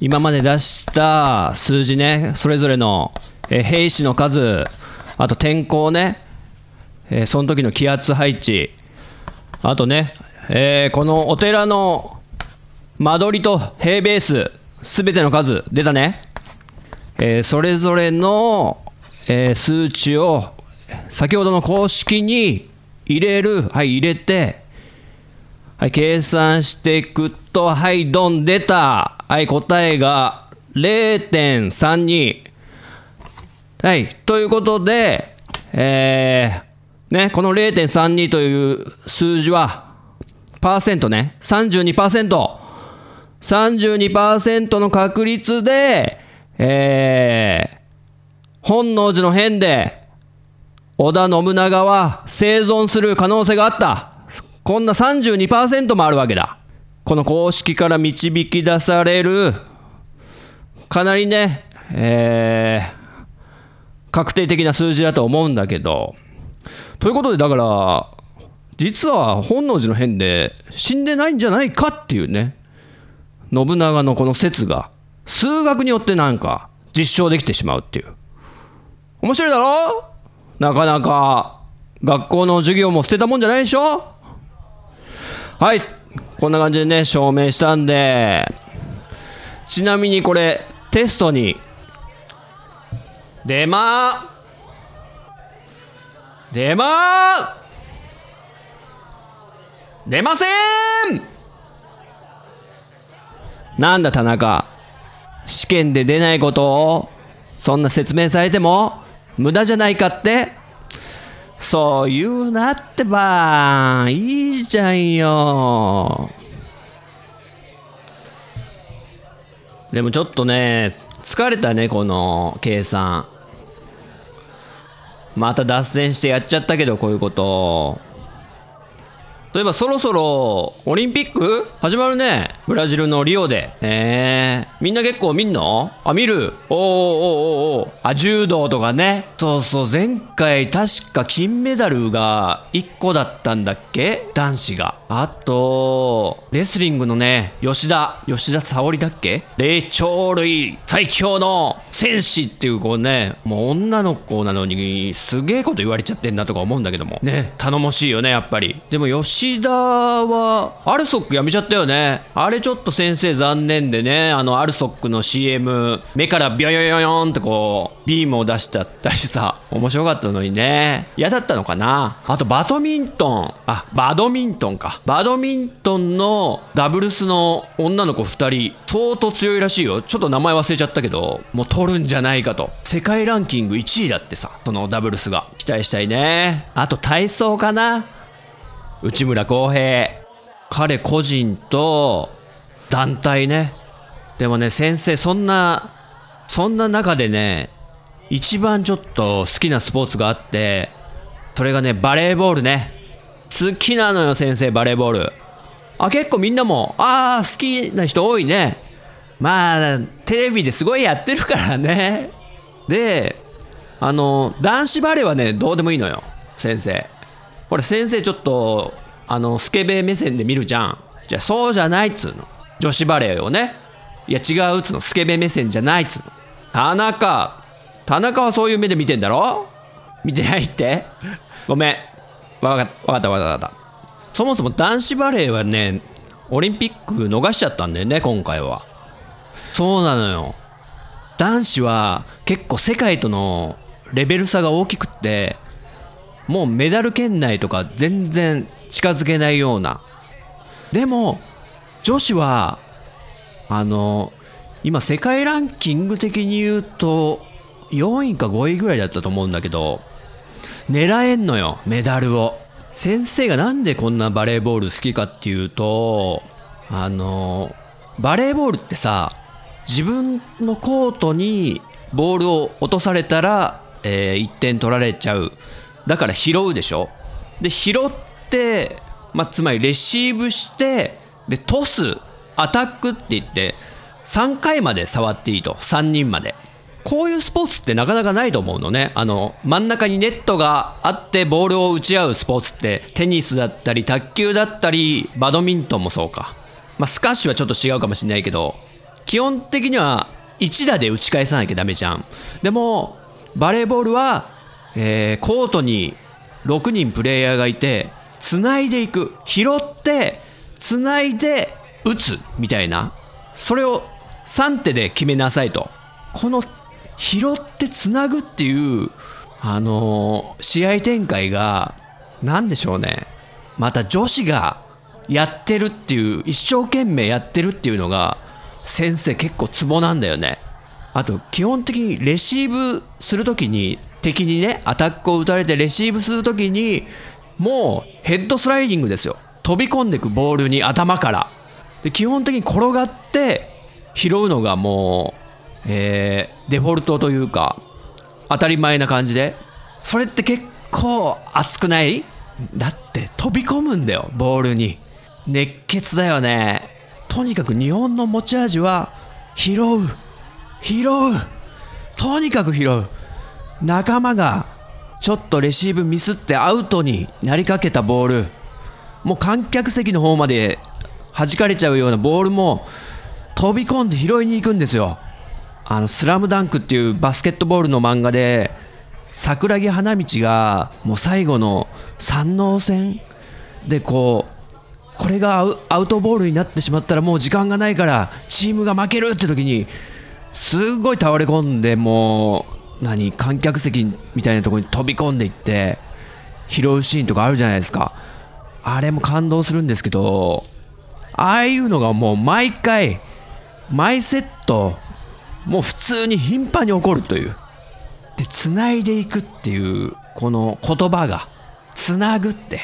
今まで出した数字ねそれぞれのえ兵士の数あと天候ね、えー、その時の気圧配置あとね、えー、このお寺の間取りと平ベースすべての数出たね、えー、それぞれの、え数値を先ほどの公式に入れるはい入れてはい計算していくとはいドン出たはい、答えが0.32。はい、ということで、えー、ね、この0.32という数字は、パーセントね、32%。32%の確率で、えー、本能寺の変で、織田信長は生存する可能性があった。こんな32%もあるわけだ。この公式から導き出される、かなりね、えー、確定的な数字だと思うんだけど、ということで、だから、実は本能寺の変で死んでないんじゃないかっていうね、信長のこの説が、数学によってなんか実証できてしまうっていう。面白いだろ？なかなか学校の授業も捨てたもんじゃないでしょ？はい。こんな感じでね、証明したんで、ちなみにこれ、テストに、出まー出まー出ません。なんだ田中、試験で出ないことを、そんな説明されても、無駄じゃないかってそう言うなってばいいじゃんよ。でもちょっとね疲れたねこの計算。また脱線してやっちゃったけどこういうこと。例えばそろそろオリンピック始まるね。ブラジルのリオで。えー、みんな結構見んの？あ、見るおーおーおーおーあ、柔道とかね。そうそう、前回確か金メダルが1個だったんだっけ？男子が。あと、レスリングのね、吉田、吉田沙保里だっけ？霊長類最強の戦士っていう子ね、もう女の子なのにすげえこと言われちゃってんなとか思うんだけども。ね、頼もしいよね、やっぱり。でも吉田は、アルソックやめちゃったよね。あれちょっと先生残念でね、あのアルソックの CM、目からビョヨヨヨンってこう、ビームを出しちゃったりさ、面白かったのにね。嫌だったのかな？あとバドミントン。あ、バドミントンか。バドミントンのダブルスの女の子2人、相当強いらしいよ。ちょっと名前忘れちゃったけど、もう取るんじゃないかと。世界ランキング1位だってさ、そのダブルスが。期待したいね。あと体操かな内村航平彼個人と団体ねでもね先生そんなそんな中でね一番ちょっと好きなスポーツがあってそれがねバレーボールね好きなのよ先生バレーボール。あ結構みんなもああ好きな人多いね。まあテレビですごいやってるからね。であの男子バレーはねどうでもいいのよ先生。これ先生ちょっとあのスケベ目線で見るじゃん。じゃあそうじゃないっつうの。女子バレーをね。いや違うっつうの。スケベ目線じゃないっつうの。田中。田中はそういう目で見てんだろ？見てないって。ごめん。わかったわかったわかった。そもそも男子バレーはねオリンピック逃しちゃったんだよね今回は。そうなのよ。男子は結構世界とのレベル差が大きくってもうメダル圏内とか全然近づけないような。でも女子はあの今世界ランキング的に言うと4位か5位ぐらいだったと思うんだけど狙えんのよメダルを。先生がなんでこんなバレーボール好きかっていうとあのバレーボールってさ自分のコートにボールを落とされたら、え1点取られちゃう。だから拾うでしょ。で拾って、まあ、つまりレシーブしてでトスアタックって言って3回まで触っていいと。3人まで。こういうスポーツってなかなかないと思うのね。あの真ん中にネットがあってボールを打ち合うスポーツってテニスだったり卓球だったりバドミントンもそうか、まあ、スカッシュはちょっと違うかもしれないけど基本的には1打で打ち返さなきゃダメじゃん。でもバレーボールは、えーコートに6人プレイヤーがいて繋いでいく。拾って繋いで打つみたいな。それを3手で決めなさいと。この拾ってつなぐっていうあのー試合展開が何でしょうね。また女子がやってるっていう一生懸命やってるっていうのが先生結構ツボなんだよね。あと基本的にレシーブするときに敵にねアタックを打たれてレシーブするときにもうヘッドスライディングですよ。飛び込んでくボールに頭から。で基本的に転がって拾うのがもう、えーデフォルトというか当たり前な感じで。それって結構熱くない？だって飛び込むんだよボールに。熱血だよね。とにかく日本の持ち味は拾う。拾う。とにかく拾う。仲間がちょっとレシーブミスってアウトになりかけたボール。もう観客席の方まで弾かれちゃうようなボールも飛び込んで拾いに行くんですよ。あの「スラムダンクっていうバスケットボールの漫画で桜木花道がもう最後の三能戦でこうこれがアウアウトボールになってしまったらもう時間がないからチームが負けるって時にすごい倒れ込んでもう何観客席みたいなところに飛び込んでいって拾うシーンとかあるじゃないですか。あれも感動するんですけどああいうのがもう毎回毎セットもう普通に頻繁に起こるという。で繋いでいくっていうこの言葉が繋ぐって。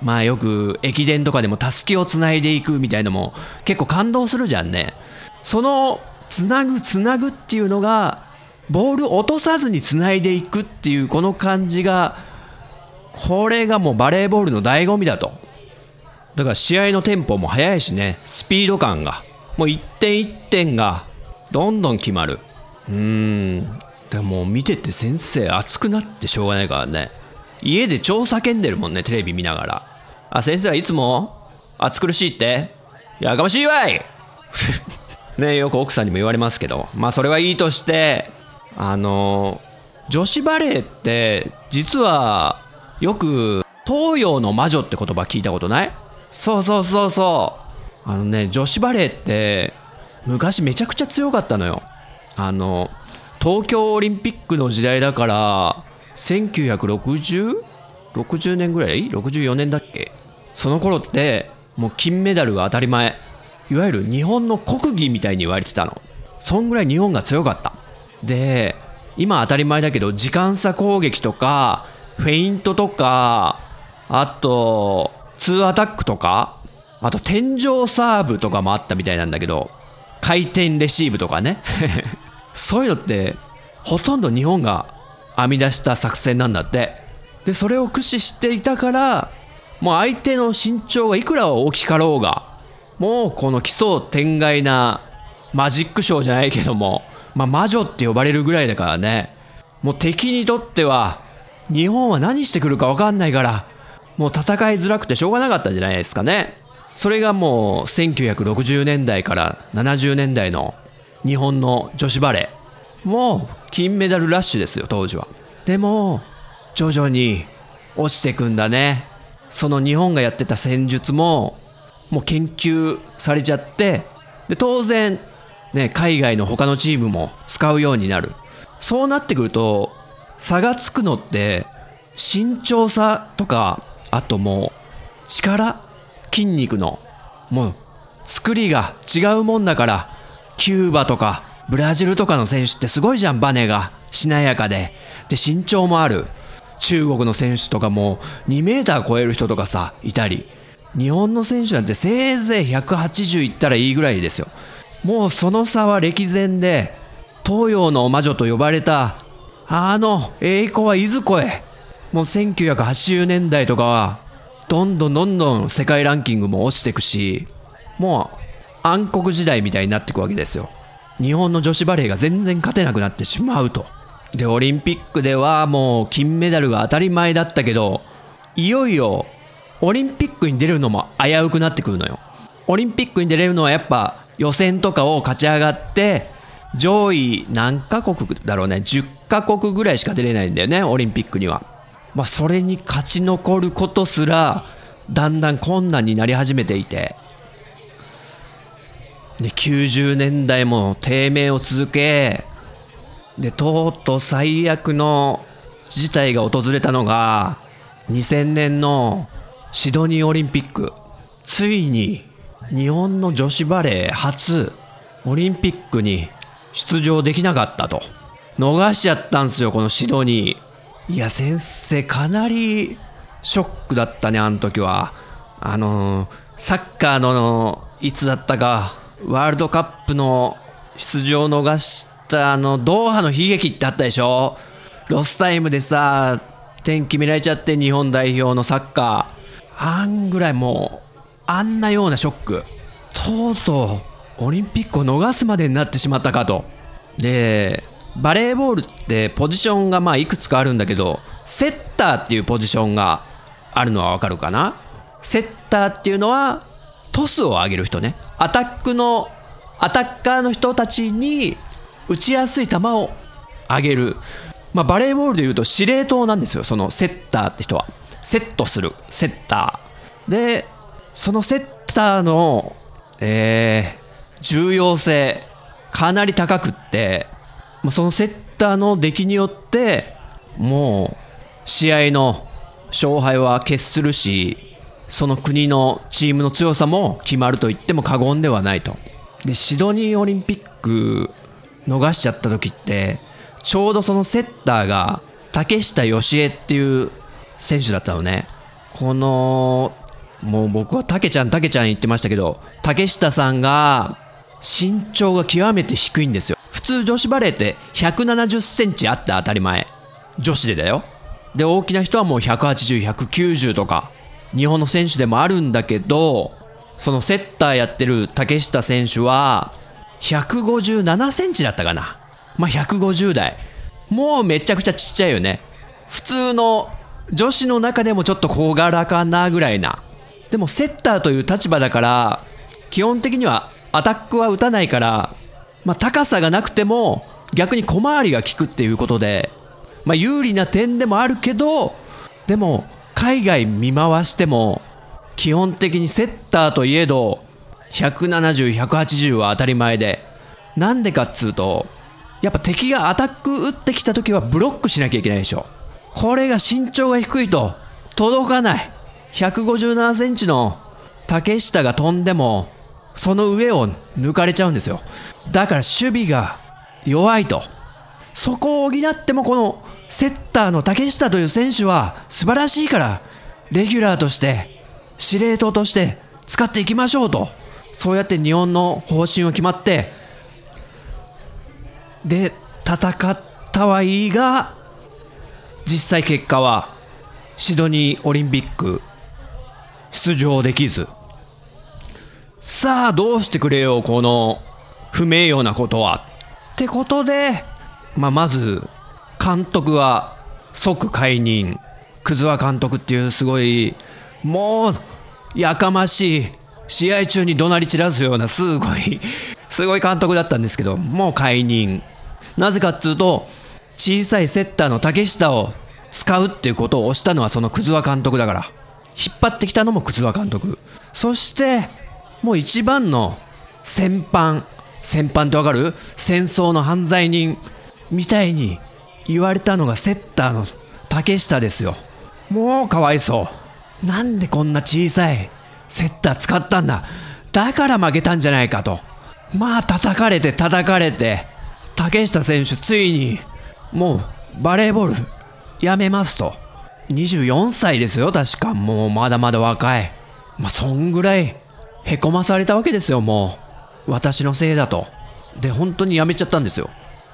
まあよく駅伝とかでもたすきを繋いでいくみたいのも結構感動するじゃんね。その繋ぐ繋ぐっていうのがボール落とさずに繋いでいくっていうこの感じがこれがもうバレーボールの醍醐味だと。だから試合のテンポも速いしね。スピード感が。もう一点一点がどんどん決まる。うーん。でも見てて先生熱くなってしょうがないからね。家で超叫んでるもんねテレビ見ながら。あ先生はいつも暑苦しいって。やかましいわい。ねよく奥さんにも言われますけど。まあそれはいいとしてあの女子バレーって実はよく東洋の魔女って言葉聞いたことない？そうそうそうそう。あのね女子バレーって昔めちゃくちゃ強かったのよ。あの東京オリンピックの時代だから1960 60年ぐらい？64年だっけ？その頃ってもう金メダルが当たり前。いわゆる日本の国技みたいに言われてたの。そんぐらい日本が強かった。で今当たり前だけど時間差攻撃とかフェイントとかあと2アタックとかあと天井サーブとかもあったみたいなんだけど回転レシーブとかね。そういうのってほとんど日本が編み出した作戦なんだって。でそれを駆使していたからもう相手の身長がいくら大きかろうがもうこの奇想天外なマジックショーじゃないけども、まあ、魔女って呼ばれるぐらいだからね。もう敵にとっては日本は何してくるか分かんないからもう戦いづらくてしょうがなかったんじゃないですかね。それがもう1960年代から70年代の日本の女子バレーもう金メダルラッシュですよ当時は。でも徐々に落ちてくんだね。その日本がやってた戦術ももう研究されちゃってで当然ね海外の他のチームも使うようになる。そうなってくると差がつくのって身長差とかあともう力筋肉のもう作りが違うもんだからキューバとかブラジルとかの選手ってすごいじゃんバネがしなやかで。で身長もある。中国の選手とかも2メーター超える人とかさいたり。日本の選手なんてせいぜい180いったらいいぐらいですよ。もうその差は歴然で東洋の魔女と呼ばれたあの栄光はいずこへ。もう1980年代とかはどんどんどんどん世界ランキングも落ちてくしもう暗黒時代みたいになっていくわけですよ。日本の女子バレーが全然勝てなくなってしまうと。でオリンピックではもう金メダルが当たり前だったけどいよいよオリンピックに出るのも危うくなってくるのよ。オリンピックに出れるのはやっぱ予選とかを勝ち上がって上位何カ国だろうね。10カ国ぐらいしか出れないんだよねオリンピックには。まあそれに勝ち残ることすらだんだん困難になり始めていて。で90年代も低迷を続けでとうとう最悪の事態が訪れたのが2000年のシドニーオリンピック。ついに日本の女子バレー初オリンピックに出場できなかったと。逃しちゃったんですよこのシドニー。いや先生かなりショックだったねあの時は。あのー、サッカーのいつだったかワールドカップの出場を逃したあのドーハの悲劇ってあったでしょ。ロスタイムでさ点決められちゃって日本代表のサッカー。あんぐらいもうあんなようなショック。とうとうオリンピックを逃すまでになってしまったかと。でバレーボールってポジションがまあいくつかあるんだけどセッターっていうポジションがあるのはわかるかな？セッターっていうのはトスを上げる人ね。アタックのアタッカーの人たちに打ちやすい球を上げる、まあ、バレーボールでいうと司令塔なんですよそのセッターって人は。セットする。セッター。でそのセッターの、えー、重要性かなり高くってそのセッターの出来によってもう試合の勝敗は決するしその国のチームの強さも決まると言っても過言ではないと。でシドニーオリンピック逃しちゃった時ってちょうどそのセッターが竹下義恵っていう選手だったのね。このもう僕は竹ちゃん竹ちゃん言ってましたけど竹下さんが身長が極めて低いんですよ。通女子バレーって170センチあって当たり前。女子でだよ。で大きな人はもう180190とか日本の選手でもあるんだけどそのセッターやってる竹下選手は157センチだったかな。まあ150代。もうめちゃくちゃちっちゃいよね。普通の女子の中でもちょっと小柄かなぐらいな。でもセッターという立場だから基本的にはアタックは打たないから、まあ、高さがなくても逆に小回りが利くっていうことで、まあ、有利な点でもあるけどでも海外見回しても基本的にセッターといえど170、180は当たり前でなんでかっつうとやっぱ敵がアタック打ってきた時はブロックしなきゃいけないでしょ。これが身長が低いと届かない。157センチの竹下が飛んでもその上を抜かれちゃうんですよ。だから守備が弱いと。そこを補ってもこのセッターの竹下という選手は素晴らしいからレギュラーとして司令塔として使っていきましょうと。そうやって日本の方針は決まって。で戦ったはいいが実際結果はシドニーオリンピック出場できず。さあどうしてくれよこの不名誉なことは。ってことで、まあ、まず監督は即解任。葛和監督っていうすごいもうやかましい試合中に怒鳴り散らすようなすごいすごい監督だったんですけどもう解任。なぜかっつうと小さいセッターの竹下を使うっていうことを推したのはその葛和監督だから。引っ張ってきたのも葛和監督。そしてもう一番の戦犯戦犯ってわかる？戦争の犯罪人みたいに言われたのがセッターの竹下ですよ。もうかわいそう。なんでこんな小さいセッター使ったんだ？だから負けたんじゃないかと。まあ叩かれて叩かれて竹下選手ついにもうバレーボールやめますと。24歳ですよ、確か。もうまだまだ若い。まあ、そんぐらい、へこまされたわけですよ、もう。私のせいだと。で本当にやめちゃったんですよ。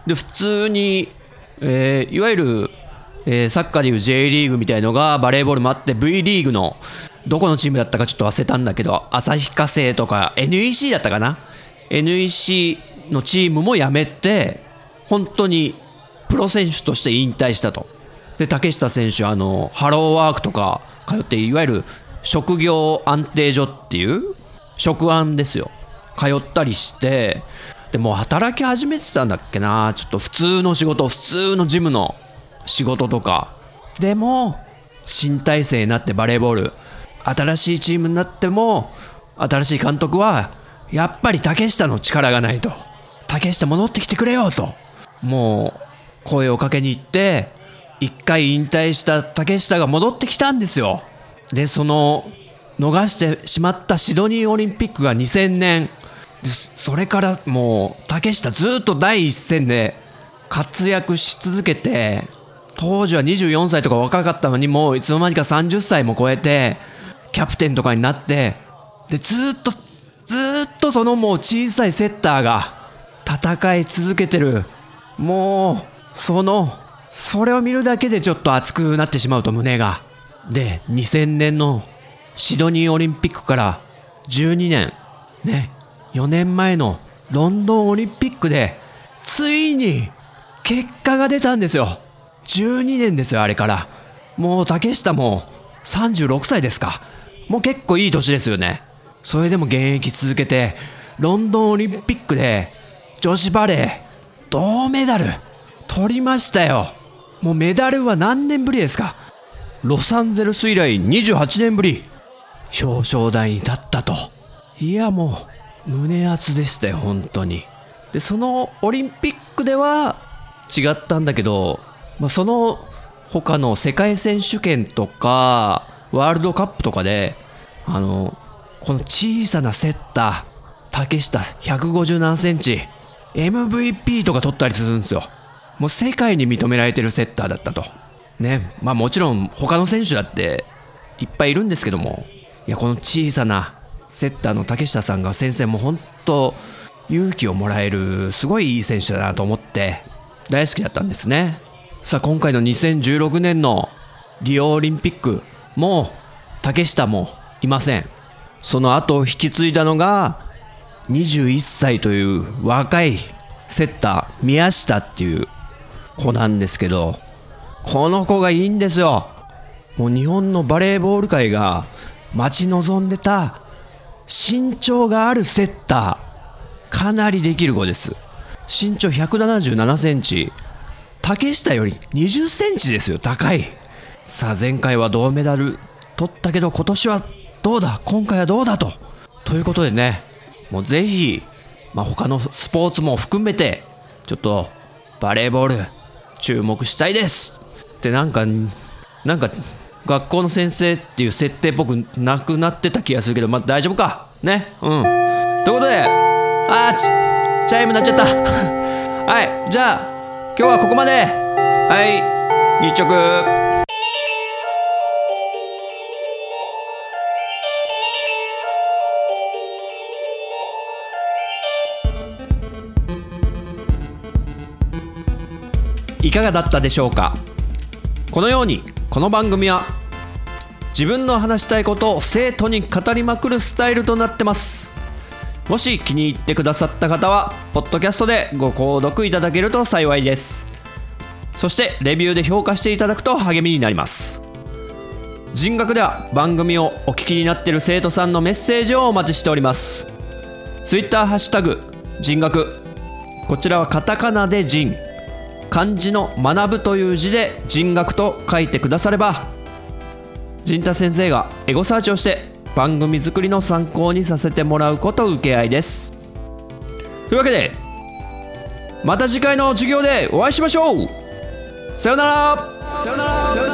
で普通に、えーいわゆる、えーサッカーでいう J リーグみたいのがバレーボールもあって V リーグのどこのチームだったかちょっと忘れたんだけど旭化成とか NEC だったかな？NEC のチームも辞めて本当にプロ選手として引退したと。で竹下選手あのハローワークとか通っていわゆる職業安定所っていう職安ですよ。通ったりしてでも働き始めてたんだっけな。ちょっと普通の仕事普通のジムの仕事とか。でも新体制になってバレーボール新しいチームになっても新しい監督はやっぱり竹下の力がないと。竹下戻ってきてくれよと。もう声をかけに行って一回引退した竹下が戻ってきたんですよ。でその逃してしまったシドニーオリンピックが2000年。それからもう竹下ずっと第一線で活躍し続けて当時は24歳とか若かったのにもういつの間にか30歳も超えてキャプテンとかになってでずっとずっとそのもう小さいセッターが戦い続けてる。もうそのそれを見るだけでちょっと熱くなってしまうと胸が。で2000年のシドニーオリンピックから12年ね4年前のロンドンオリンピックでついに結果が出たんですよ。12年ですよあれから。もう竹下も36歳ですか。もう結構いい年ですよね。それでも現役続けてロンドンオリンピックで女子バレー銅メダル取りましたよ。もうメダルは何年ぶりですか。ロサンゼルス以来28年ぶり。表彰台に立ったと。いやもう胸熱でしたよ本当に。でそのオリンピックでは違ったんだけど、まあ、その他の世界選手権とかワールドカップとかであのこの小さなセッター竹下157センチ MVP とか取ったりするんですよ。もう世界に認められてるセッターだったと。ね。まあもちろん他の選手だっていっぱいいるんですけども。いやこの小さなセッターの竹下さんが先生も本当勇気をもらえるすごいいい選手だなと思って大好きだったんですね。さあ今回の2016年のリオオリンピックもう竹下もいません。その後を引き継いだのが21歳という若いセッター宮下っていう子なんですけどこの子がいいんですよ。もう日本のバレーボール界が待ち望んでた身長があるセッター。かなりできる子です。身長177センチ。竹下より20センチですよ高い。さあ前回は銅メダル取ったけど今年はどうだ？今回はどうだと。ということでねもうぜひ、まあ、他のスポーツも含めてちょっとバレーボール注目したいです。ってなんかなんか学校の先生っていう設定っぽくなくなってた気がするけどまあ大丈夫か？ね？うん。ということであーチャイム鳴っちゃった。はいじゃあ今日はここまで。はい日直。いかがだったでしょうか？このようにこの番組は自分の話したいことを生徒に語りまくるスタイルとなってます。もし気に入ってくださった方はポッドキャストでご購読いただけると幸いです。そしてレビューで評価していただくと励みになります。人学では番組をお聞きになっている生徒さんのメッセージをお待ちしております。Twitter ハッシュタグ人学こちらはカタカナで人。漢字の学ぶという字で人学と書いてくだされば陣太先生がエゴサーチをして番組作りの参考にさせてもらうこと受け合いです。というわけでまた次回の授業でお会いしましょう。さよなら。さよなら。